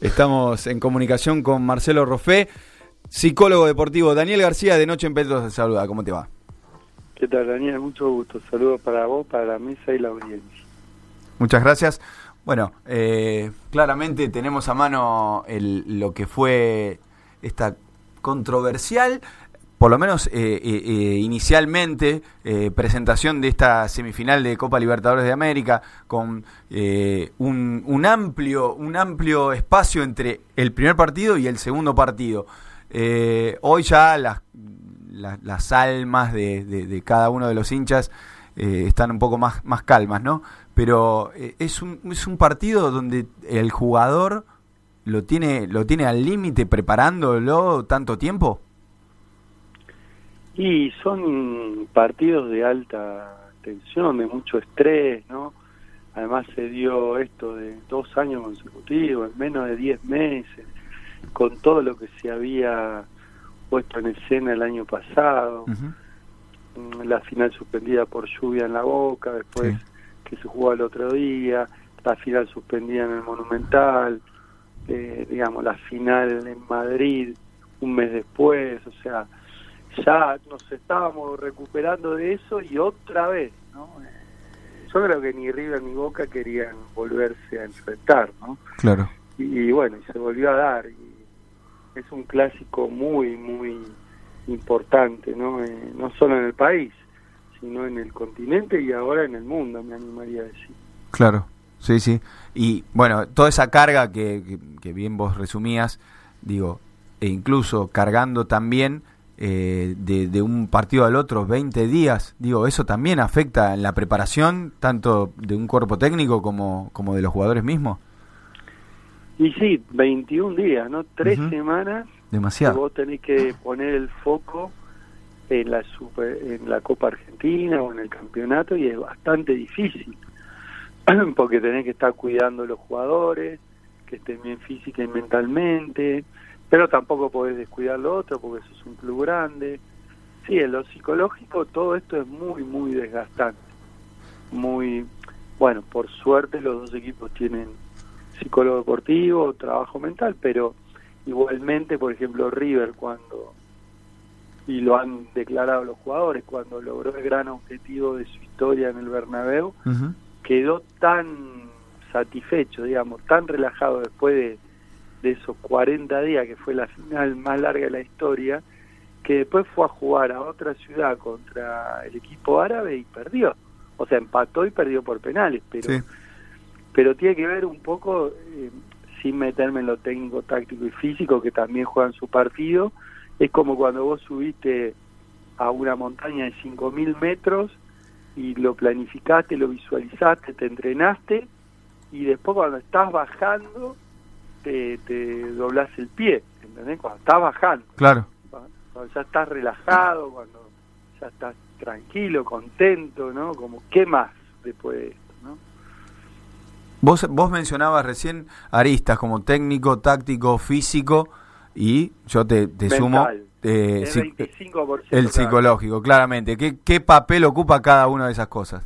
Estamos en comunicación con Marcelo Rofé, psicólogo deportivo. Daniel García de Noche en Petros te saluda. ¿Cómo te va? ¿Qué tal, Daniel? Mucho gusto. Saludos para vos, para la mesa y la audiencia. Muchas gracias. Bueno, eh, claramente tenemos a mano el, lo que fue esta controversial por lo menos eh, eh, inicialmente, presentación de esta semifinal de Copa Libertadores de América, con un, un, amplio, un amplio espacio entre el primer partido y el segundo partido. hoy ya las, las, almas de, de, cada uno de los hinchas están un poco más, más calmas, ¿no? Pero es, un, es un partido donde el jugador lo tiene, lo tiene al límite preparándolo tanto tiempo. Y son partidos de alta tensión, de mucho estrés, ¿no? Además se dio esto de dos años consecutivos, en menos de diez meses, con todo lo que se había puesto en escena el año pasado, mm, la final suspendida por lluvia en la boca, después que se jugó el otro día, la final suspendida en el Monumental, eh, digamos, la final en Madrid un mes después, o sea, ya nos estábamos recuperando de eso y otra vez, ¿no? Yo creo que ni River ni Boca querían volverse a enfrentar, ¿no? Claro. Y, bueno, y se volvió a dar. Y es un clásico muy, muy importante, ¿no? Eh, no solo en el país, sino en el continente y ahora en el mundo, me animaría a decir. Claro, sí, sí. Y bueno, toda esa carga que, que bien vos resumías, digo, e incluso cargando también eh, de, un partido al otro 20 días, digo, eso también afecta en la preparación tanto de un cuerpo técnico como, como de los jugadores mismos. Y sí, 21 días, ¿no? Tres semanas. Demasiado. Vos tenés que poner el foco en la, super, en la Copa Argentina o en el campeonato y es bastante difícil, porque tenés que estar cuidando a los jugadores, que estén bien física y mentalmente, pero tampoco podés descuidar lo otro porque eso es un club grande. Sí, en lo psicológico todo esto es muy, muy desgastante. Muy, bueno, por suerte los dos equipos tienen psicólogo deportivo, trabajo mental, pero igualmente, por ejemplo, River cuando, y lo han declarado los jugadores, cuando logró el gran objetivo de su historia en el Bernabéu, quedó tan satisfecho, digamos, tan relajado después de de esos 40 días, que fue la final más larga de la historia, que después fue a jugar a otra ciudad contra el equipo árabe y perdió. O sea, empató y perdió por penales, pero, pero tiene que ver un poco, eh, sin meterme en lo técnico, táctico y físico, que también juegan su partido, es como cuando vos subiste a una montaña de 5.000 metros y lo planificaste, lo visualizaste, te entrenaste y después cuando estás bajando te, te doblas el pie, ¿entendés? Cuando estás bajando. Claro. Cuando, ya estás relajado, cuando ya estás tranquilo, contento, ¿no? Como, ¿qué más después de esto, no? Vos, vos mencionabas recién aristas como técnico, táctico, físico y yo te, te sumo eh, el, 25%, el psicológico, claramente. ¿Qué, ¿Qué papel ocupa cada una de esas cosas?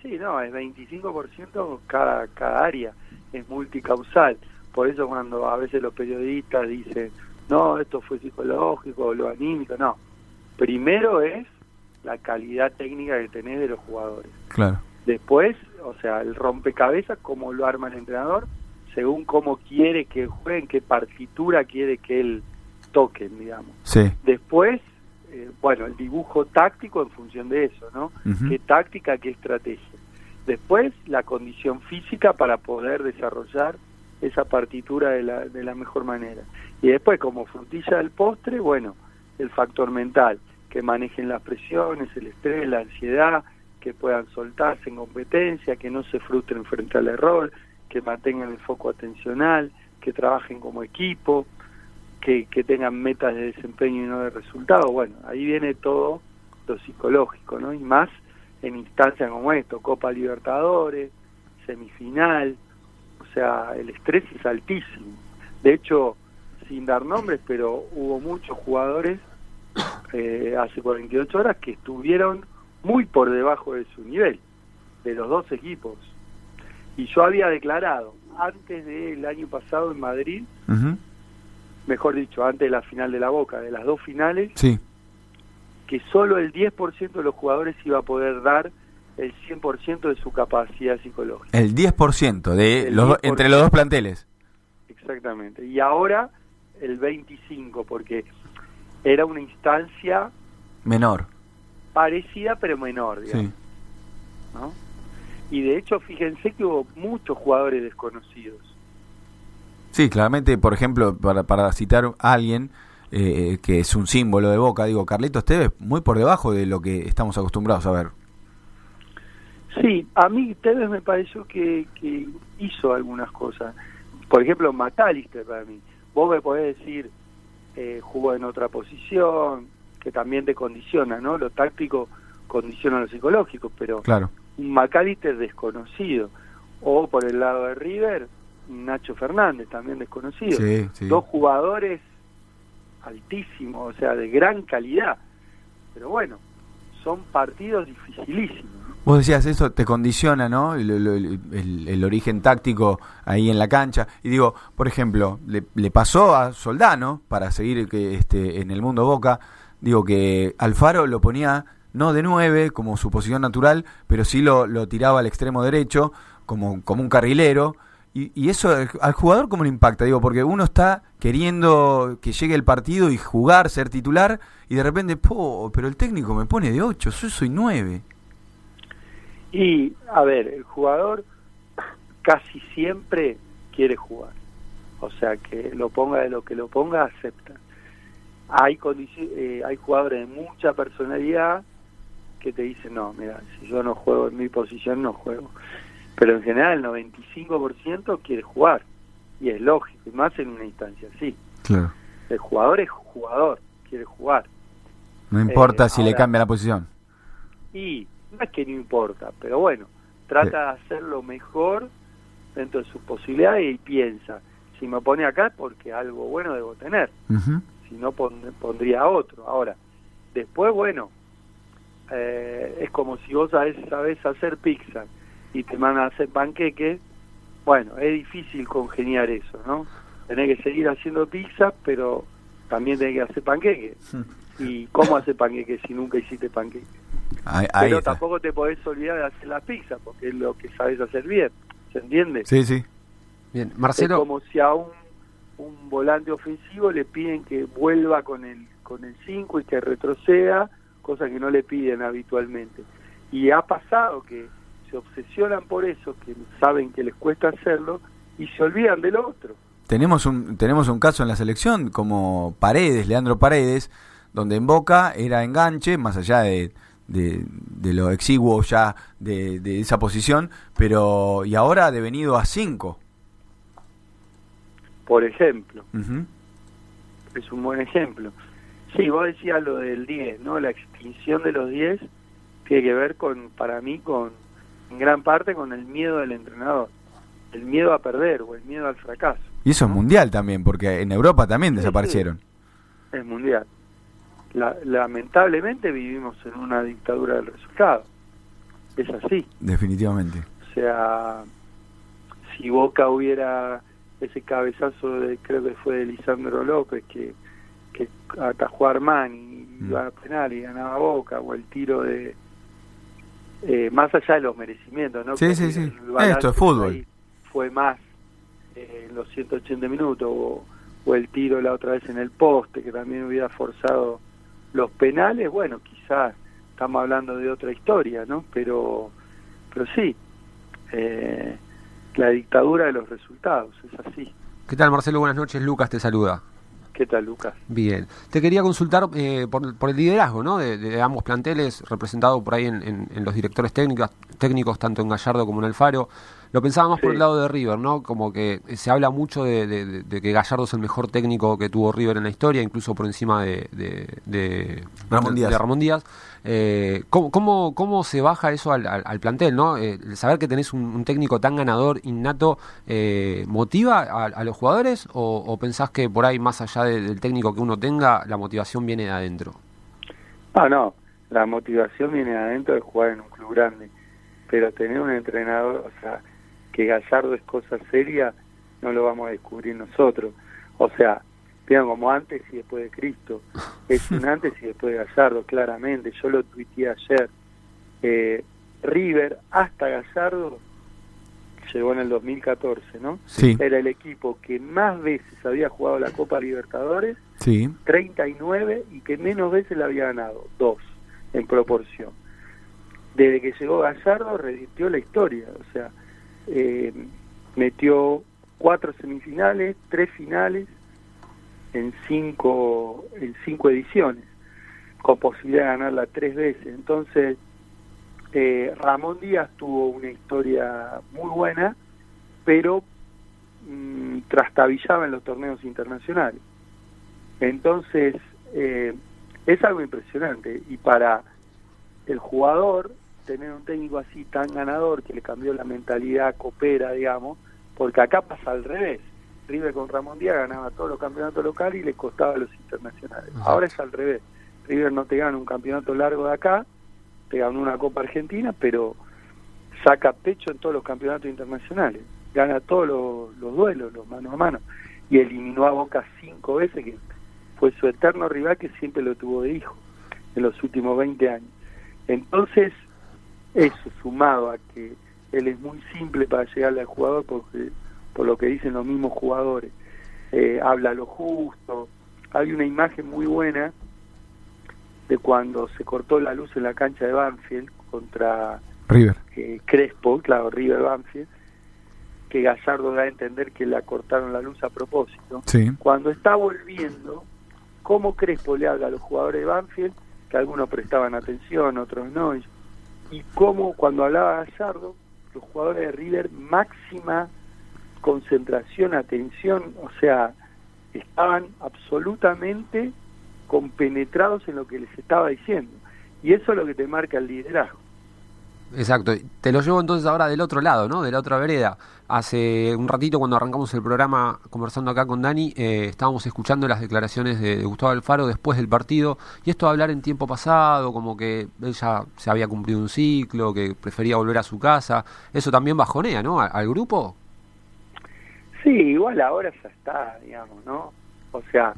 Sí, no, es 25% cada, cada área, es multicausal. Por eso cuando a veces los periodistas dicen, no, esto fue psicológico lo anímico, no. Primero es la calidad técnica que tenés de los jugadores. Claro. Después, o sea, el rompecabezas, cómo lo arma el entrenador, según cómo quiere que jueguen, qué partitura quiere que él toque, digamos. Sí. Después, eh, bueno, el dibujo táctico en función de eso, ¿no? Qué táctica, qué estrategia. Después, la condición física para poder desarrollar esa partitura de la, de la mejor manera. Y después, como frutilla del postre, bueno, el factor mental, que manejen las presiones, el estrés, la ansiedad, que puedan soltarse en competencia, que no se frustren frente al error, que mantengan el foco atencional, que trabajen como equipo, que, que tengan metas de desempeño y no de resultado. Bueno, ahí viene todo lo psicológico, ¿no? Y más en instancias como esto, Copa Libertadores, semifinal, o sea, el estrés es altísimo. De hecho, sin dar nombres, pero hubo muchos jugadores eh, hace 48 horas que estuvieron muy por debajo de su nivel, de los dos equipos. Y yo había declarado, antes del año pasado en Madrid, mejor dicho, antes de la final de la Boca, de las dos finales, sí. que solo el 10% de los jugadores iba a poder dar el 100% de su capacidad psicológica. El 10% de los, entre los dos planteles. Exactamente. Y ahora el 25 porque era una instancia menor. Parecida pero menor, digamos. ¿no? Y de hecho, fíjense que hubo muchos jugadores desconocidos. Sí, claramente, por ejemplo, para, para citar a alguien eh, que es un símbolo de Boca, digo, Carlitos Tevez, muy por debajo de lo que estamos acostumbrados a ver. Sí, a mí Tevez me pareció que, que hizo algunas cosas. Por ejemplo, McAllister para mí. Vos me podés decir, eh, jugó en otra posición, que también te condiciona, ¿no? Lo táctico condiciona lo psicológico, pero claro. un McAllister desconocido. O por el lado de River, Nacho Fernández, también desconocido. Dos jugadores altísimos, o sea, de gran calidad. Pero bueno, son partidos dificilísimos. Vos decías, eso te condiciona, ¿no? El, origen táctico ahí en la cancha. Y digo, por ejemplo, le, pasó a Soldano, para seguir que este, en el mundo Boca, digo que Alfaro lo ponía no de nueve, como su posición natural, pero sí lo, lo tiraba al extremo derecho, como, como un carrilero. Y, y eso al jugador, ¿cómo le impacta? Digo, porque uno está queriendo que llegue el partido y jugar, ser titular, y de repente, po, pero el técnico me pone de ocho, yo soy nueve. Y, a ver, el jugador casi siempre quiere jugar. O sea, que lo ponga de lo que lo ponga, acepta. Hay, eh, hay jugadores de mucha personalidad que te dicen, no, mira, si yo no juego en mi posición, no juego. Pero en general el 95% quiere jugar. Y es lógico, y más en una instancia así. Claro. El jugador es jugador, quiere jugar. No importa si le cambia la posición. Y no es que no importa, pero bueno, trata de hacerlo mejor dentro de sus posibilidades y piensa, si me pone acá es porque algo bueno debo tener, si no pondría otro. Ahora, después, bueno, eh, es como si vos sabés, sabés hacer pizza y te mandan a hacer panqueque, bueno, es difícil congeniar eso, ¿no? Tenés que seguir haciendo pizza, pero también tenés que hacer panqueque. ¿Y cómo hacer panqueque si nunca hiciste Pero tampoco te podés olvidar de hacer la pizza, porque es lo que sabes hacer bien. ¿Se entiende? Sí, sí. Bien, Marcelo. Es como si a un, un volante ofensivo le piden que vuelva con el con el 5 y que retroceda, cosa que no le piden habitualmente. Y ha pasado que se obsesionan por eso, que saben que les cuesta hacerlo y se olvidan del otro. Tenemos un tenemos un caso en la selección como Paredes, Leandro Paredes, donde en Boca era enganche, más allá de de, lo exiguo ya de, esa posición, pero y ahora ha devenido a 5. Por ejemplo. Es un buen ejemplo. Sí, vos decías lo del 10, ¿no? La extinción de los 10 tiene que ver con, para mí, con, en gran parte con el miedo del entrenador. El miedo a perder o el miedo al fracaso. Y eso es mundial también, porque en Europa también desaparecieron. Es mundial lamentablemente vivimos en una dictadura del resultado. Es así. Definitivamente. O sea, si Boca hubiera ese cabezazo de, creo que fue de Lisandro López, que, que atajó a Armani, y mm. iba a penal y ganaba Boca, o el tiro de... Eh, más allá de los merecimientos, ¿no? Sí, sí, sí. Esto es fútbol. Fue más eh, en los 180 minutos, o, o el tiro la otra vez en el poste, que también hubiera forzado los penales, bueno, quizás estamos hablando de otra historia, ¿no? Pero, pero sí, eh, la dictadura de los resultados, es así. ¿Qué tal, Marcelo? Buenas noches. Lucas te saluda. ¿Qué tal, Lucas? Bien. Te quería consultar eh, por, por, el liderazgo ¿no? De, ambos planteles, representado por ahí en, en, los directores técnicos, técnicos, tanto en Gallardo como en Alfaro. Lo pensaba más por el lado de River, ¿no? Como que se habla mucho de, que Gallardo es el mejor técnico que tuvo River en la historia, incluso por encima de, de, Ramón Díaz. Eh, ¿cómo, cómo, se baja eso al, plantel, no? Eh, saber que tenés un, técnico tan ganador, innato, eh, ¿motiva a, los jugadores o, pensás que por ahí, más allá del técnico que uno tenga, la motivación viene de adentro? Ah, no, la motivación viene de adentro de jugar en un club grande, pero tener un entrenador, o sea que Gallardo es cosa seria, no lo vamos a descubrir nosotros. O sea, vean como antes y después de Cristo. Es un antes y después de Gallardo, claramente. Yo lo tuiteé ayer. Eh, River hasta Gallardo llegó en el 2014, ¿no? Sí. Era el equipo que más veces había jugado la Copa Libertadores, Sí. 39, y que menos veces la había ganado, dos, en proporción. Desde que llegó Gallardo, revirtió la historia, o sea, eh, metió cuatro semifinales, tres finales en cinco, en cinco ediciones, con posibilidad de ganarla tres veces. Entonces, eh, Ramón Díaz tuvo una historia muy buena, pero mm, trastabillaba en los torneos internacionales. Entonces, eh, es algo impresionante. Y para el jugador, tener un técnico así tan ganador, que le cambió la mentalidad copera, digamos, porque acá pasa al revés. River con Ramón Díaz ganaba todos los campeonatos locales y le costaba los internacionales. Ajá. Ahora es al revés. River no te gana un campeonato largo de acá, te ganó una Copa Argentina, pero saca pecho en todos los campeonatos internacionales. Gana todos los, los duelos, los mano a mano. Y eliminó a Boca cinco veces, que fue su eterno rival que siempre lo tuvo de hijo en los últimos 20 años. Entonces, eso sumado a que él es muy simple para llegarle al jugador, porque por lo que dicen los mismos jugadores, eh, habla lo justo. Hay una imagen muy buena de cuando se cortó la luz en la cancha de Banfield contra River. eh, Crespo, claro, River Banfield, que Gallardo da a entender que la cortaron la luz a propósito. Sí. Cuando está volviendo, cómo Crespo le habla a los jugadores de Banfield, que algunos prestaban atención, otros no, y, y cómo cuando hablaba Gallardo, los jugadores de River máxima concentración, atención, o sea, estaban absolutamente compenetrados en lo que les estaba diciendo. Y eso es lo que te marca el liderazgo. Exacto. Te lo llevo entonces ahora del otro lado, ¿no? De la otra vereda. Hace un ratito cuando arrancamos el programa conversando acá con Dani, eh, estábamos escuchando las declaraciones de, Gustavo Alfaro después del partido y esto de hablar en tiempo pasado, como que él ya se había cumplido un ciclo, que prefería volver a su casa, eso también bajonea, ¿no? Al grupo. Sí, igual ahora ya está, digamos, ¿no? O sea,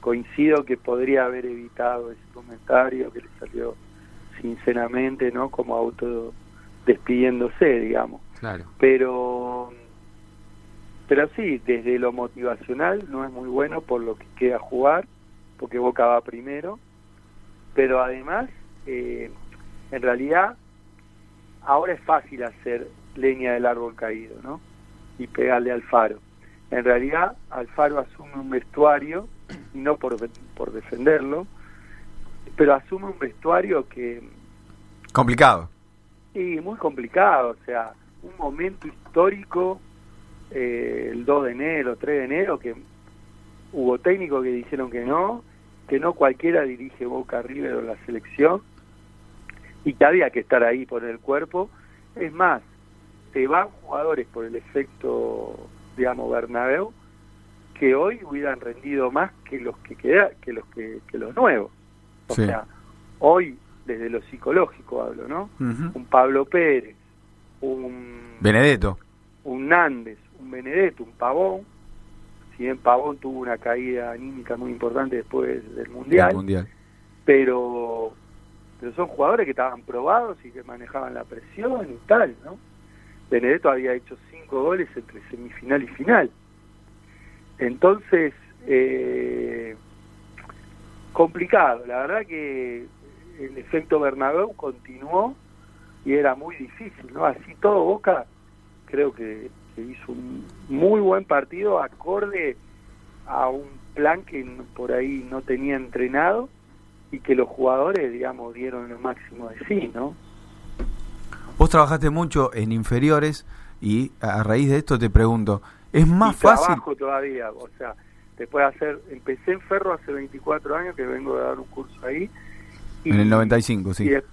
coincido que podría haber evitado ese comentario que le salió sinceramente, ¿no? Como auto despidiéndose, digamos. Claro. Pero pero sí, desde lo motivacional no es muy bueno por lo que queda jugar, porque Boca va primero, pero además, eh, en realidad, ahora es fácil hacer leña del árbol caído, ¿no? Y pegarle al faro. En realidad, Alfaro asume un vestuario, y no por, por defenderlo, pero asume un vestuario que Complicado. Sí, muy complicado, o sea, un momento histórico, eh, el 2 de enero, 3 de enero, que hubo técnicos que dijeron que no, que no cualquiera dirige Boca River o la selección, y que había que estar ahí por el cuerpo. Es más, te van jugadores por el efecto, digamos, Bernabéu, que hoy hubieran rendido más que los que queda, que los que, que los nuevos. O Sí. sea, hoy desde lo psicológico hablo, ¿no? Un Pablo Pérez, un, Benedetto. un Nández, un Benedetto, un Pavón. Si bien Pavón tuvo una caída anímica muy importante después del Mundial, del Mundial. pero pero son jugadores que estaban probados y que manejaban la presión y tal, ¿no? Benedetto había hecho cinco goles entre semifinal y final. Entonces, eh, complicado. La verdad que el efecto Bernabéu continuó y era muy difícil, ¿no? Así todo Boca creo que, que hizo un muy buen partido acorde a un plan que por ahí no tenía entrenado y que los jugadores, digamos, dieron lo máximo de sí, ¿no? Vos trabajaste mucho en inferiores y a raíz de esto te pregunto, ¿es más y fácil? trabajo todavía, o sea, después de hacer, empecé en Ferro hace 24 años que vengo de dar un curso ahí. y- En el 95, sí. y de-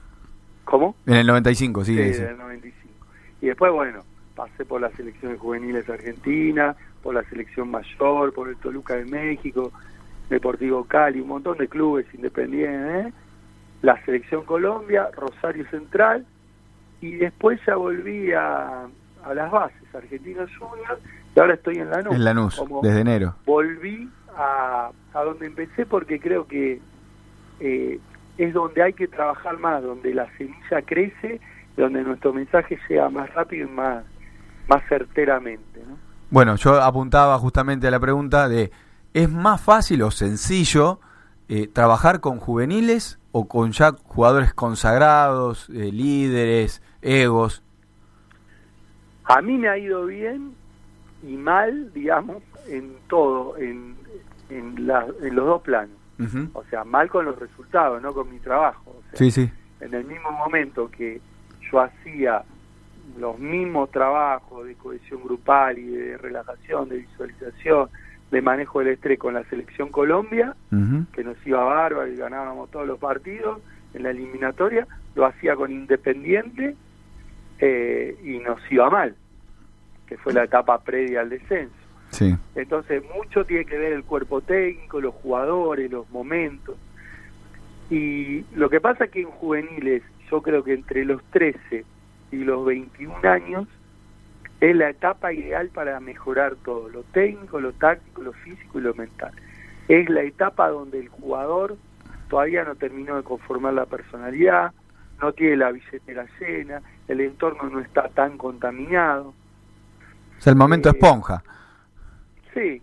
¿Cómo? En el 95, sí. Sí, del 95. Y después, bueno, pasé por las selecciones juveniles argentinas, por la selección mayor, por el Toluca de México, Deportivo Cali, un montón de clubes independientes, ¿eh? la selección Colombia, Rosario Central, y después ya volví a, a las bases, Argentinos Juniors y ahora estoy en Lanús. En Lanús, desde enero. Volví a, a donde empecé porque creo que eh, es donde hay que trabajar más, donde la semilla crece, donde nuestro mensaje sea más rápido y más, más certeramente. ¿no? Bueno, yo apuntaba justamente a la pregunta de, ¿es más fácil o sencillo eh, trabajar con juveniles o con ya jugadores consagrados, eh, líderes, egos? A mí me ha ido bien y mal, digamos, en todo, en, en, en los dos planos. O sea, mal con los resultados, no con mi trabajo. sí, sí. En el mismo momento que yo hacía los mismos trabajos de cohesión grupal y de relajación, de visualización, de manejo del estrés con la selección Colombia, que nos iba bárbaro y ganábamos todos los partidos en la eliminatoria, lo hacía con Independiente eh, y nos iba mal, que fue la etapa previa al descenso. Sí. Entonces, mucho tiene que ver el cuerpo técnico, los jugadores, los momentos. Y lo que pasa es que en juveniles, yo creo que entre los 13 y los 21 años, es la etapa ideal para mejorar todo, lo técnico, lo táctico, lo físico y lo mental. Es la etapa donde el jugador todavía no terminó de conformar la personalidad, no tiene la billetera llena, el entorno no está tan contaminado. Es el momento eh, esponja. Sí,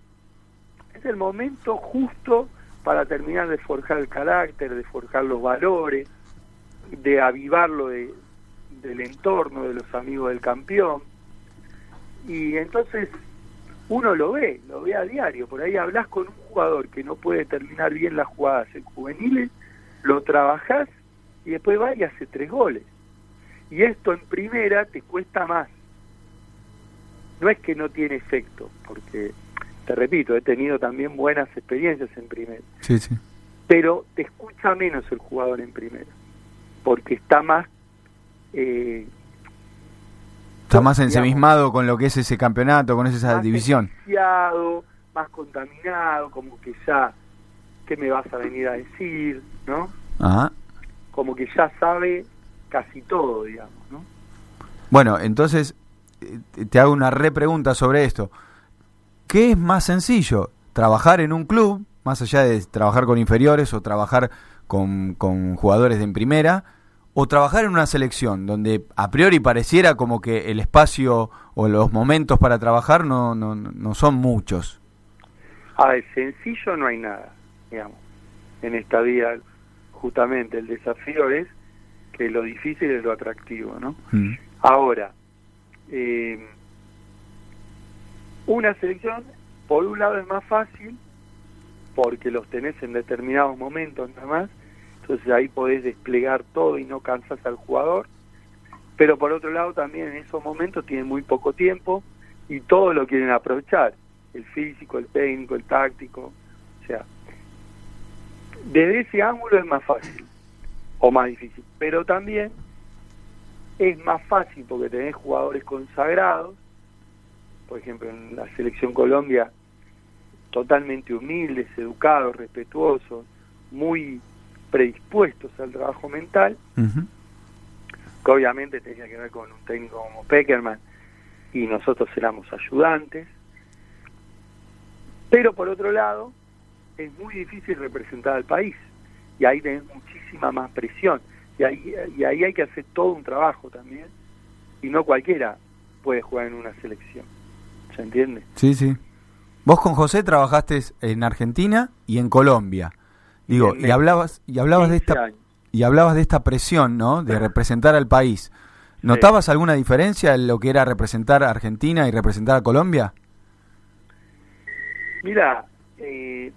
es el momento justo para terminar de forjar el carácter, de forjar los valores, de avivarlo de, del entorno, de los amigos del campeón. Y entonces uno lo ve, lo ve a diario. Por ahí hablas con un jugador que no puede terminar bien las jugadas en juveniles, lo trabajás y después va y hace tres goles. Y esto en primera te cuesta más. No es que no tiene efecto, porque te repito, he tenido también buenas experiencias en primera. Sí, sí. Pero te escucha menos el jugador en primera, porque está más... Eh, está más ensemismado con lo que es ese campeonato, con esa división. Más contaminado, como que ya, ¿qué me vas a venir a decir? ¿No? Ajá. Como que ya sabe casi todo, digamos, ¿no? Bueno, entonces te hago una repregunta sobre esto. ¿Qué es más sencillo? ¿Trabajar en un club, más allá de trabajar con inferiores o trabajar con, jugadores de en primera? ¿O trabajar en una selección donde a priori pareciera como que el espacio o los momentos para trabajar no, no, no son muchos? A ver, sencillo no hay nada, digamos, en esta vida. Justamente el desafío es que lo difícil es lo atractivo, ¿no? Mm. Ahora, eh, una selección, por un lado es más fácil, porque los tenés en determinados momentos nada más, entonces ahí podés desplegar todo y no cansas al jugador, pero por otro lado también en esos momentos tienen muy poco tiempo y todo lo quieren aprovechar, el físico, el técnico, el táctico, o sea, desde ese ángulo es más fácil o más difícil, pero también es más fácil porque tenés jugadores consagrados. Por ejemplo, en la selección Colombia, totalmente humildes, educados, respetuosos, muy predispuestos al trabajo mental, que obviamente tenía que ver con un técnico como Peckerman, y nosotros éramos ayudantes. Pero por otro lado, es muy difícil representar al país, y ahí tenés muchísima más presión, y ahí, y ahí hay que hacer todo un trabajo también, y no cualquiera puede jugar en una selección. ¿se entiende? Sí, sí. Vos con José trabajaste en Argentina y en Colombia. Digo, y, hablabas y hablabas de esta y hablabas de esta presión, ¿no? De representar al país. ¿Notabas alguna diferencia en lo que era representar a Argentina y representar a Colombia? Mira, eh,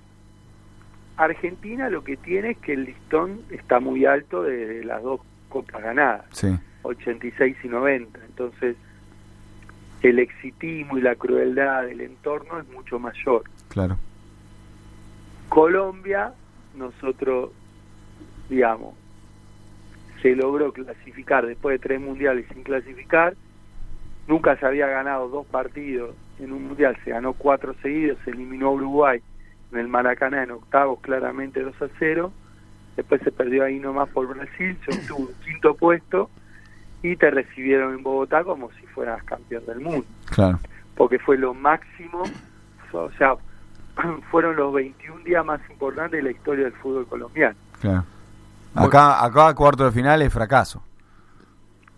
Argentina lo que tiene es que el listón está muy alto de, las dos copas ganadas, sí. 86 y 90. Entonces, el exitismo y la crueldad del entorno es mucho mayor. Claro. Colombia, nosotros, digamos, se logró clasificar después de tres mundiales sin clasificar. Nunca se había ganado dos partidos en un mundial, se ganó cuatro seguidos, se eliminó a Uruguay en el Maracaná en octavos, claramente 2 a 0. Después se perdió ahí nomás por Brasil, se obtuvo un quinto puesto y te recibieron en Bogotá como si fueras campeón del mundo. Claro. Porque fue lo máximo, o sea, fueron los 21 días más importantes de la historia del fútbol colombiano. Claro. Acá, acá cuarto de final es fracaso.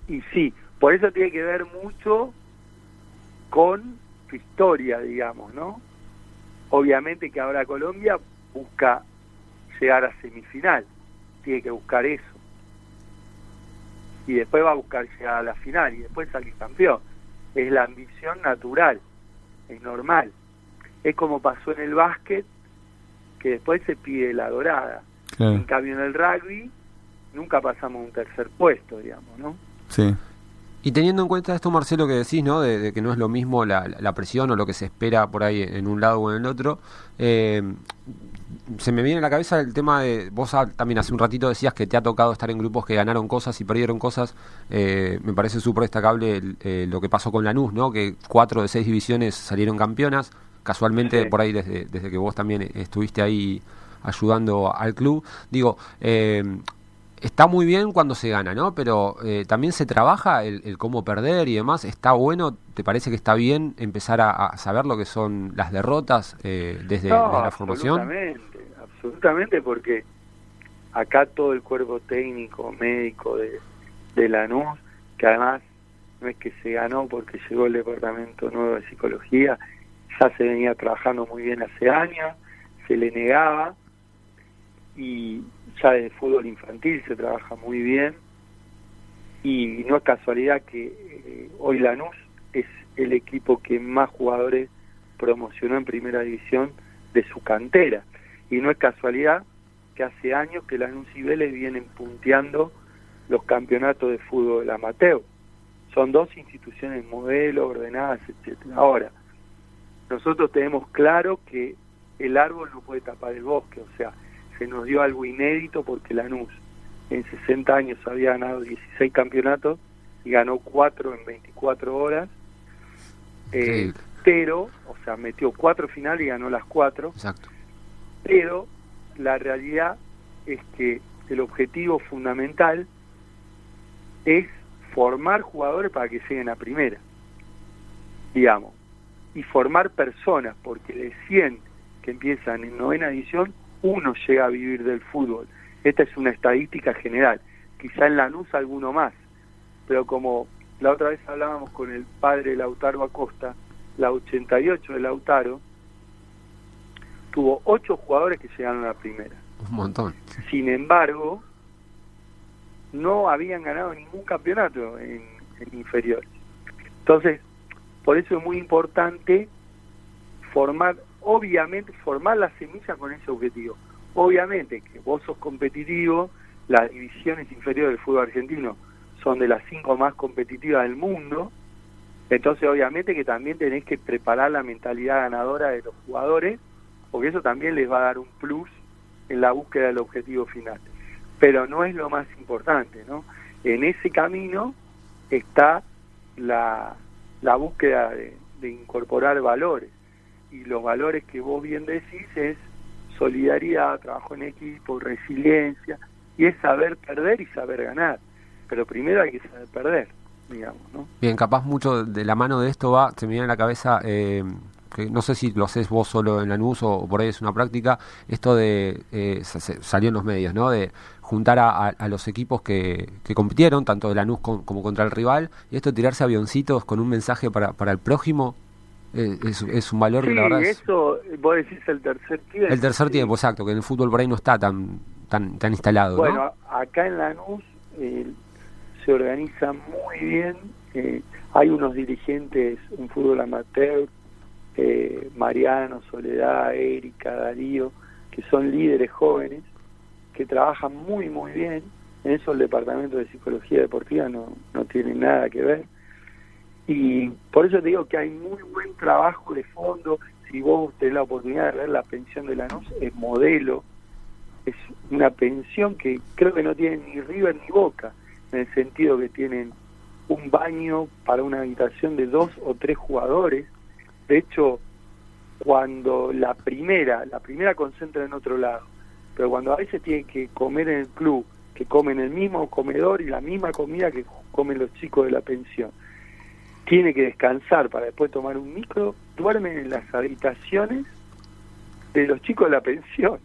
Y sí, por eso tiene que ver mucho con tu historia, digamos, ¿no? Obviamente que ahora Colombia busca llegar a semifinal, tiene que buscar eso. Y después va a buscar llegar a la final y después salir campeón. Es la ambición natural, es normal. Es como pasó en el básquet, que después se pide la dorada. En cambio en el rugby nunca pasamos un tercer puesto, digamos, ¿no? Sí. Y teniendo en cuenta esto, Marcelo, que decís, ¿no? De, que no es lo mismo la, la, presión o lo que se espera por ahí en un lado o en el otro, eh, se me viene a la cabeza el tema de, vos también hace un ratito decías que te ha tocado estar en grupos que ganaron cosas y perdieron cosas, eh, me parece súper destacable eh, lo que pasó con Lanús, ¿no? Que cuatro de seis divisiones salieron campeonas, casualmente por ahí desde, desde que vos también estuviste ahí ayudando al club. Digo, eh, está muy bien cuando se gana, ¿no? Pero eh, también se trabaja el, cómo perder y demás. ¿Está bueno? ¿Te parece que está bien empezar a, saber lo que son las derrotas eh, desde, la formación? Absolutamente, absolutamente, porque acá todo el cuerpo técnico, médico de, de Lanús, que además no es que se ganó porque llegó el departamento nuevo de psicología, ya se venía trabajando muy bien hace años, se le negaba y ya desde fútbol infantil se trabaja muy bien. Y no es casualidad que eh, hoy Lanús es el equipo que más jugadores promocionó en primera división de su cantera. Y no es casualidad que hace años que Lanús y Vélez vienen punteando los campeonatos de fútbol amateur. Son dos instituciones modelo ordenadas etcétera. Ahora nosotros tenemos claro que el árbol no puede tapar el bosque o sea se nos dio algo inédito porque Lanús en 60 años había ganado 16 campeonatos y ganó 4 en 24 horas. Eh, pero, o sea, metió 4 finales y ganó las 4. Exacto. Pero la realidad es que el objetivo fundamental es formar jugadores para que lleguen a primera, digamos, y formar personas, porque de 100 que empiezan en novena edición, uno llega a vivir del fútbol. Esta es una estadística general. Quizá en Lanús alguno más, pero como la otra vez hablábamos con el padre Lautaro Acosta, la 88 de Lautaro, tuvo ocho jugadores que llegaron a la primera. Un montón. Sin embargo, no habían ganado ningún campeonato en, en inferiores. Entonces, por eso es muy importante formar obviamente formar la semilla con ese objetivo. Obviamente que vos sos competitivo, las divisiones inferiores del fútbol argentino son de las cinco más competitivas del mundo, entonces obviamente que también tenés que preparar la mentalidad ganadora de los jugadores, porque eso también les va a dar un plus en la búsqueda del objetivo final. Pero no es lo más importante, ¿no? En ese camino está la, la búsqueda de incorporar valores y los valores que vos bien decís es solidaridad, trabajo en equipo, resiliencia, y es saber perder y saber ganar. Pero primero hay que saber perder, digamos, ¿no? Bien, capaz mucho de la mano de esto va, se me viene a la cabeza, eh, que no sé si lo haces vos solo en Lanús o, o por ahí es una práctica, esto de, eh, salió en los medios, ¿no? De juntar a, a, los equipos que, que, compitieron, tanto de Lanús como contra el rival, y esto tirarse avioncitos con un mensaje para, para el prójimo, eh, es, un valor sí, la verdad eso vos decís el tercer tiempo el tercer tiempo exacto que en el fútbol por ahí no está tan tan tan instalado bueno acá en Lanús eh, se organiza muy bien eh, hay unos dirigentes un fútbol amateur eh, Mariano Soledad Erika Darío que son líderes jóvenes que trabajan muy muy bien. En eso el departamento de psicología deportiva no no tiene nada que ver y por eso te digo que hay muy buen trabajo de fondo. Si vos tenés la oportunidad de ver la pensión de la NOS, es modelo. Es una pensión que creo que no tiene ni River ni Boca, en el sentido que tienen un baño para una habitación de dos o tres jugadores. De hecho, cuando la primera, la primera concentra en otro lado, pero cuando a veces tienen que comer en el club, que comen el mismo comedor y la misma comida que comen los chicos de la pensión, tiene que descansar para después tomar un micro, duermen en las habitaciones de los chicos de la pensión.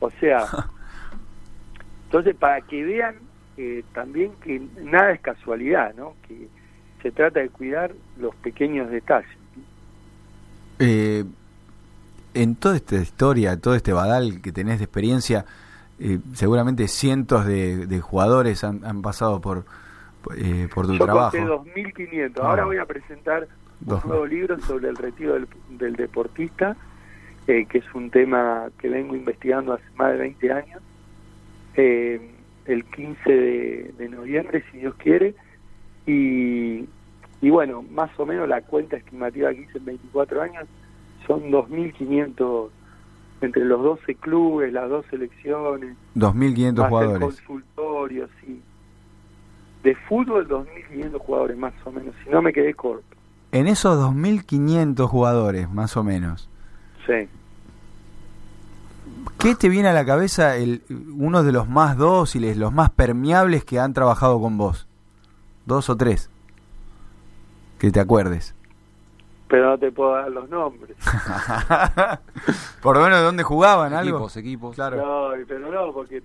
O sea, entonces para que vean eh, también que nada es casualidad, ¿no? Que se trata de cuidar los pequeños detalles. Eh, en toda esta historia, todo este badal que tenés de experiencia, eh, seguramente cientos de, jugadores han, pasado por, eh, por tu Yo trabajo. 2.500. Ahora ah. voy a presentar un nuevo libro sobre el retiro del, deportista, eh, que es un tema que vengo investigando hace más de 20 años. el 15 de, noviembre, si Dios quiere. Y, y bueno, más o menos la cuenta estimativa que hice en 24 años son 2.500 entre los 12 clubes, las dos selecciones. 2.500 jugadores. consultorios, sí. De fútbol, 2.500 jugadores, más o menos, si no me quedé corto. En esos 2.500 jugadores, más o menos. Sí. ¿Qué te viene a la cabeza el, uno de los más dóciles, los más permeables que han trabajado con vos? Dos o tres. Que te acuerdes pero no te puedo dar los nombres. Por lo menos de dónde jugaban, algo. Equipos, equipos. Claro. No, pero no, porque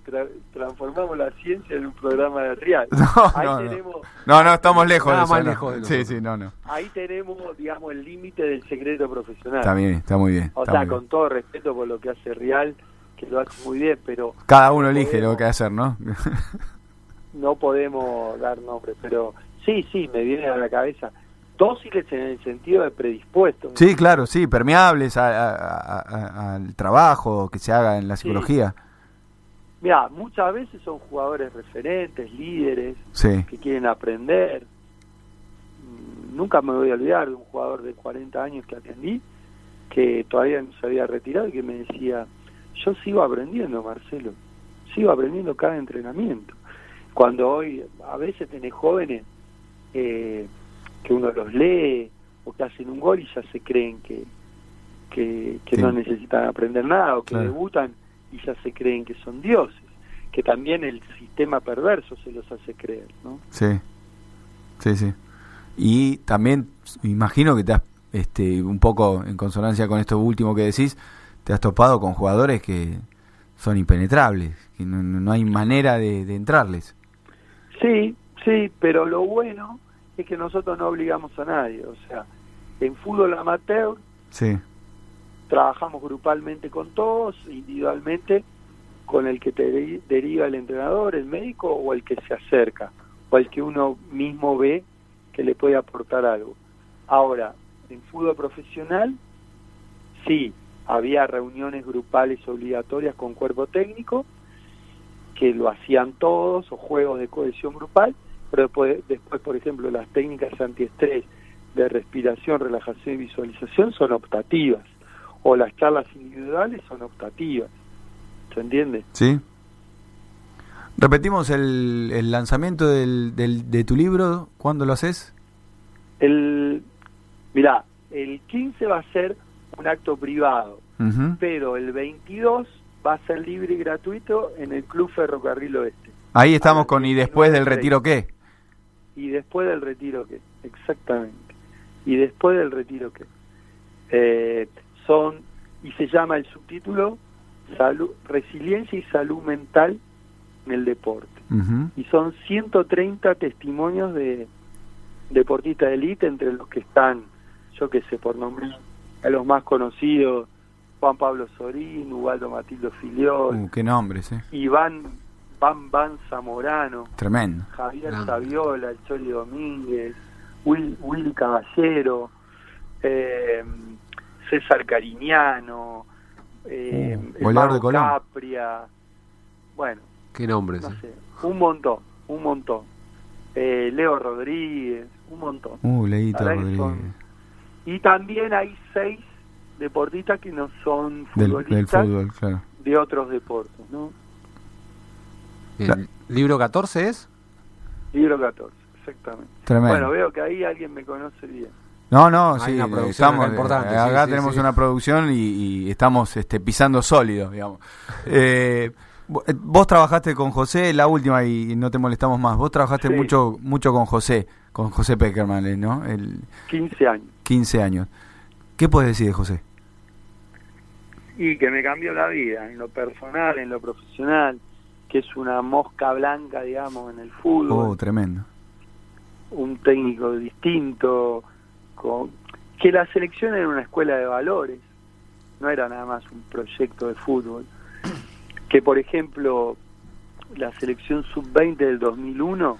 transformamos la ciencia en un programa de real. No, Ahí no, tenemos, no. no, estamos lejos de más lejos de Sí, sí, no, no. Ahí tenemos, digamos, el límite del secreto profesional. Está bien, está muy bien. O sea, con todo respeto por lo que hace Real, que lo hace muy bien, pero... Cada uno elige lo que hacer, ¿no? no podemos dar nombres, pero sí, sí, me viene a la cabeza dóciles en el sentido de predispuestos. Sí, claro, sí, permeables al trabajo que se haga en la psicología. Mira, muchas veces son jugadores referentes, líderes, que quieren aprender. Mm, nunca me voy a olvidar de un jugador de 40 años que atendí, que todavía no se había retirado y que me decía, yo sigo aprendiendo, Marcelo, sigo aprendiendo cada entrenamiento. Cuando hoy, a veces tenés jóvenes eh, que uno los lee o que hacen un gol y ya se creen que, que, no necesitan aprender nada o que debutan y ya se creen que son dioses, que también el sistema perverso se los hace creer, ¿no? Sí, sí, sí. Y también imagino que te has, este, un poco en consonancia con esto último que decís, te has topado con jugadores que son impenetrables, que no, no hay manera de, de entrarles. Sí, sí, pero lo bueno es que nosotros no obligamos a nadie. O sea, en fútbol amateur sí. trabajamos grupalmente con todos, individualmente con el que te deriva el entrenador, el médico o el que se acerca, o el que uno mismo ve que le puede aportar algo. Ahora, en fútbol profesional, sí, había reuniones grupales obligatorias con cuerpo técnico, que lo hacían todos, o juegos de cohesión grupal, pero después, después, por ejemplo, las técnicas antiestrés de respiración, relajación y visualización son optativas, o las charlas individuales son optativas. ¿Se entiende? Sí. Repetimos el, el lanzamiento del, del, de tu libro, ¿cuándo lo haces? El, mirá, el 15 va a ser un acto privado, pero el 22 va a ser libre y gratuito en el Club Ferrocarril Oeste. Ahí estamos con ¿y después del retiro qué? Y después del retiro qué, exactamente, y después del retiro qué. Eh, son, y se llama el subtítulo, salud, Resiliencia y Salud Mental en el Deporte. Y son 130 testimonios de deportistas de élite, entre los que están, yo que sé, por nombre, a los más conocidos, Juan Pablo Sorín, Ubaldo Matildo Filiol. Uh, qué nombres, eh. Iván Bam Bam Zamorano, Tremendo. Javier Saviola, el Choli Domínguez, Will, Willy Caballero, eh, César Cariñano, eh, uh, de Capria, bueno. ¿Qué nombres? No sé, un montón, un montón. Eh, Leo Rodríguez, un montón. Uh, Leito Rodríguez. y también hay seis deportistas que no son futbolistas del, fútbol, claro. de otros deportes, ¿no? ¿El libro 14 es? Libro 14, exactamente. Bueno, veo que ahí alguien me conoce bien. No, no, sí, estamos, importante, acá tenemos una producción y, estamos este, pisando sólido, digamos. eh, Eh, vos trabajaste con José, la última y no te molestamos más. Vos trabajaste mucho mucho con José, con José Peckerman, ¿no? El 15 años. 15 años. ¿Qué puedes decir de José? Y que me cambió la vida, en lo personal, en lo profesional, que es una mosca blanca, digamos, en el fútbol. Oh, tremendo. Un técnico distinto, con... que la selección era una escuela de valores, no era nada más un proyecto de fútbol. Que, por ejemplo, la selección sub-20 del 2001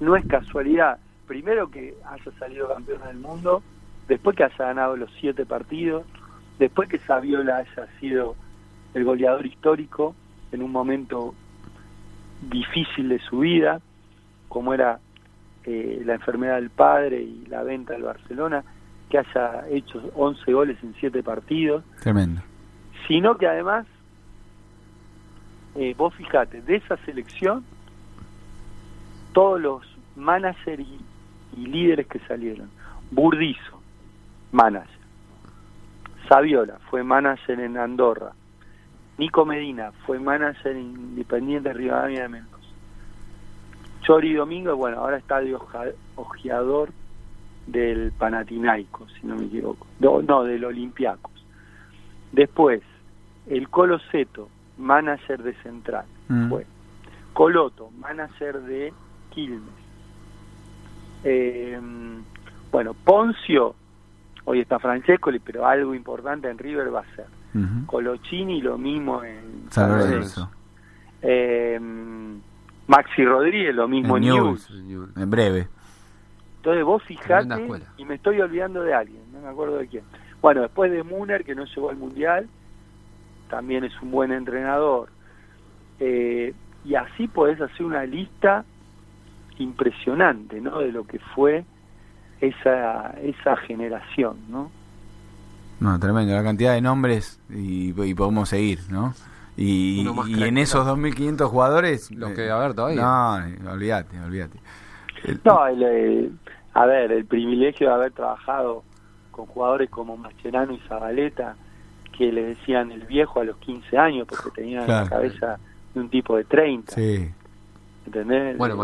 no es casualidad. Primero que haya salido campeón del mundo, después que haya ganado los siete partidos, después que Saviola haya sido el goleador histórico en un momento difícil de su vida, como era eh, la enfermedad del padre y la venta del Barcelona, que haya hecho 11 goles en 7 partidos. Tremendo. Sino que además, eh, vos fijate, de esa selección, todos los managers y, y líderes que salieron, Burdizo, manager, Saviola fue manager en Andorra, Nico Medina fue manager en Independiente Rivadavia de Mendoza. Chori Domingo, bueno, ahora está de ojeador del Panathinaikos, si no me equivoco. No, no del Olympiacos. Después, el Colo Seto, manager de Central, mm. fue. Coloto, manager de Quilmes. Eh, bueno, Poncio, hoy está Francesco, pero algo importante en River va a ser. Colochini, lo mismo en San Lorenzo. Eh, Maxi Rodríguez, lo mismo en, News. En breve. Entonces vos fijate, y me estoy olvidando de alguien, no me acuerdo de quién. Bueno, después de Muner, que no llegó al Mundial, también es un buen entrenador. Eh, y así podés hacer una lista impresionante, ¿no? De lo que fue esa, esa generación, ¿no? No, tremendo, la cantidad de nombres y, podemos seguir, ¿no? Y, en esos 2.500 jugadores... Los que, a ver, todavía. No, olvídate, olvídate. No, el, a ver, el privilegio de haber trabajado con jugadores como Mascherano y Zabaleta, que le decían el viejo a los 15 años porque tenían la cabeza de un tipo de 30. Sí. ¿Entendés? Bueno,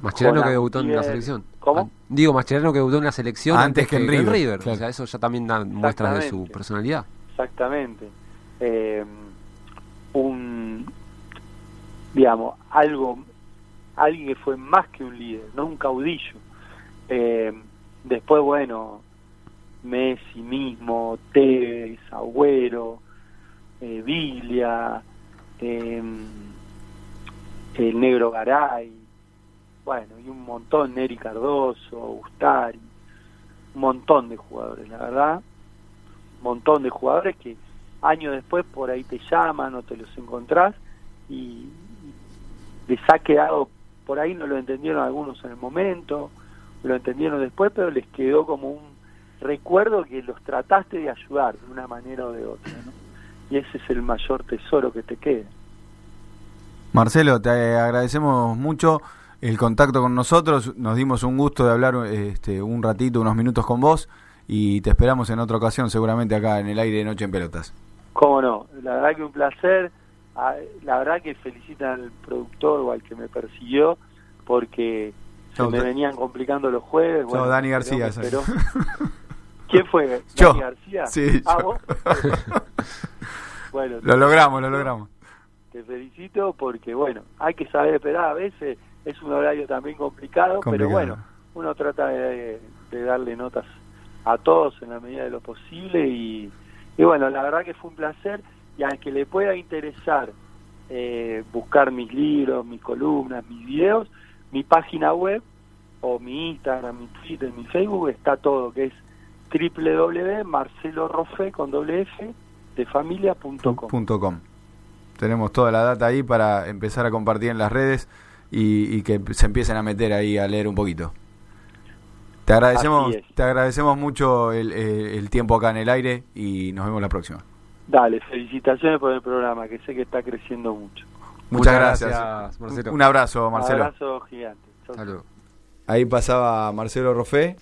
Mascherano que debutó en la selección. ¿Cómo? Digo, Mascherano que debutó en la selección antes, que, en River. O sea, eso ya también da muestras de su personalidad. Exactamente. Eh, un, digamos, algo, alguien que fue más que un líder, no un caudillo eh, después, bueno, Messi mismo, Tevez, Agüero, eh, Villa, em, el negro Garay, bueno, y un montón, Neri Cardoso, Ustari, un montón de jugadores, la verdad, un montón de jugadores que años después por ahí te llaman o te los encontrás y les ha quedado, por ahí no lo entendieron algunos en el momento, lo entendieron después, pero les quedó como un recuerdo que los trataste de ayudar de una manera o de otra, ¿no? Y ese es el mayor tesoro que te queda. Marcelo, te agradecemos mucho el contacto con nosotros, nos dimos un gusto de hablar este, un ratito, unos minutos con vos y te esperamos en otra ocasión seguramente acá en el aire de Noche en Pelotas. Cómo no, la verdad que un placer, ah, la verdad que felicitan al productor o al que me persiguió porque se me venían complicando los jueves. Bueno, Dani García. Pero... ¿Quién fue? ¿Dani García? Sí, ¿Ah, vos? bueno, lo logramos, lo logramos. Te felicito porque, bueno, hay que saber esperar. A veces es un horario también complicado, pero bueno, uno trata de, darle notas a todos en la medida de lo posible y, y bueno, la verdad que fue un placer y al que le pueda interesar eh, buscar mis libros, mis columnas, mis videos, mi página web o mi Instagram, mi Twitter, mi Facebook, está todo, que es www.marcelorofe con doble F de familia.com. Tenemos toda la data ahí para empezar a compartir en las redes y, que se empiecen a meter ahí a leer un poquito. Te agradecemos, te agradecemos mucho el, el tiempo acá en el aire y nos vemos la próxima. Dale, felicitaciones por el programa, que sé que está creciendo mucho. Muchas, gracias. Marcelo. Un abrazo, Marcelo. Un abrazo gigante. Ahí pasaba Marcelo Rofé.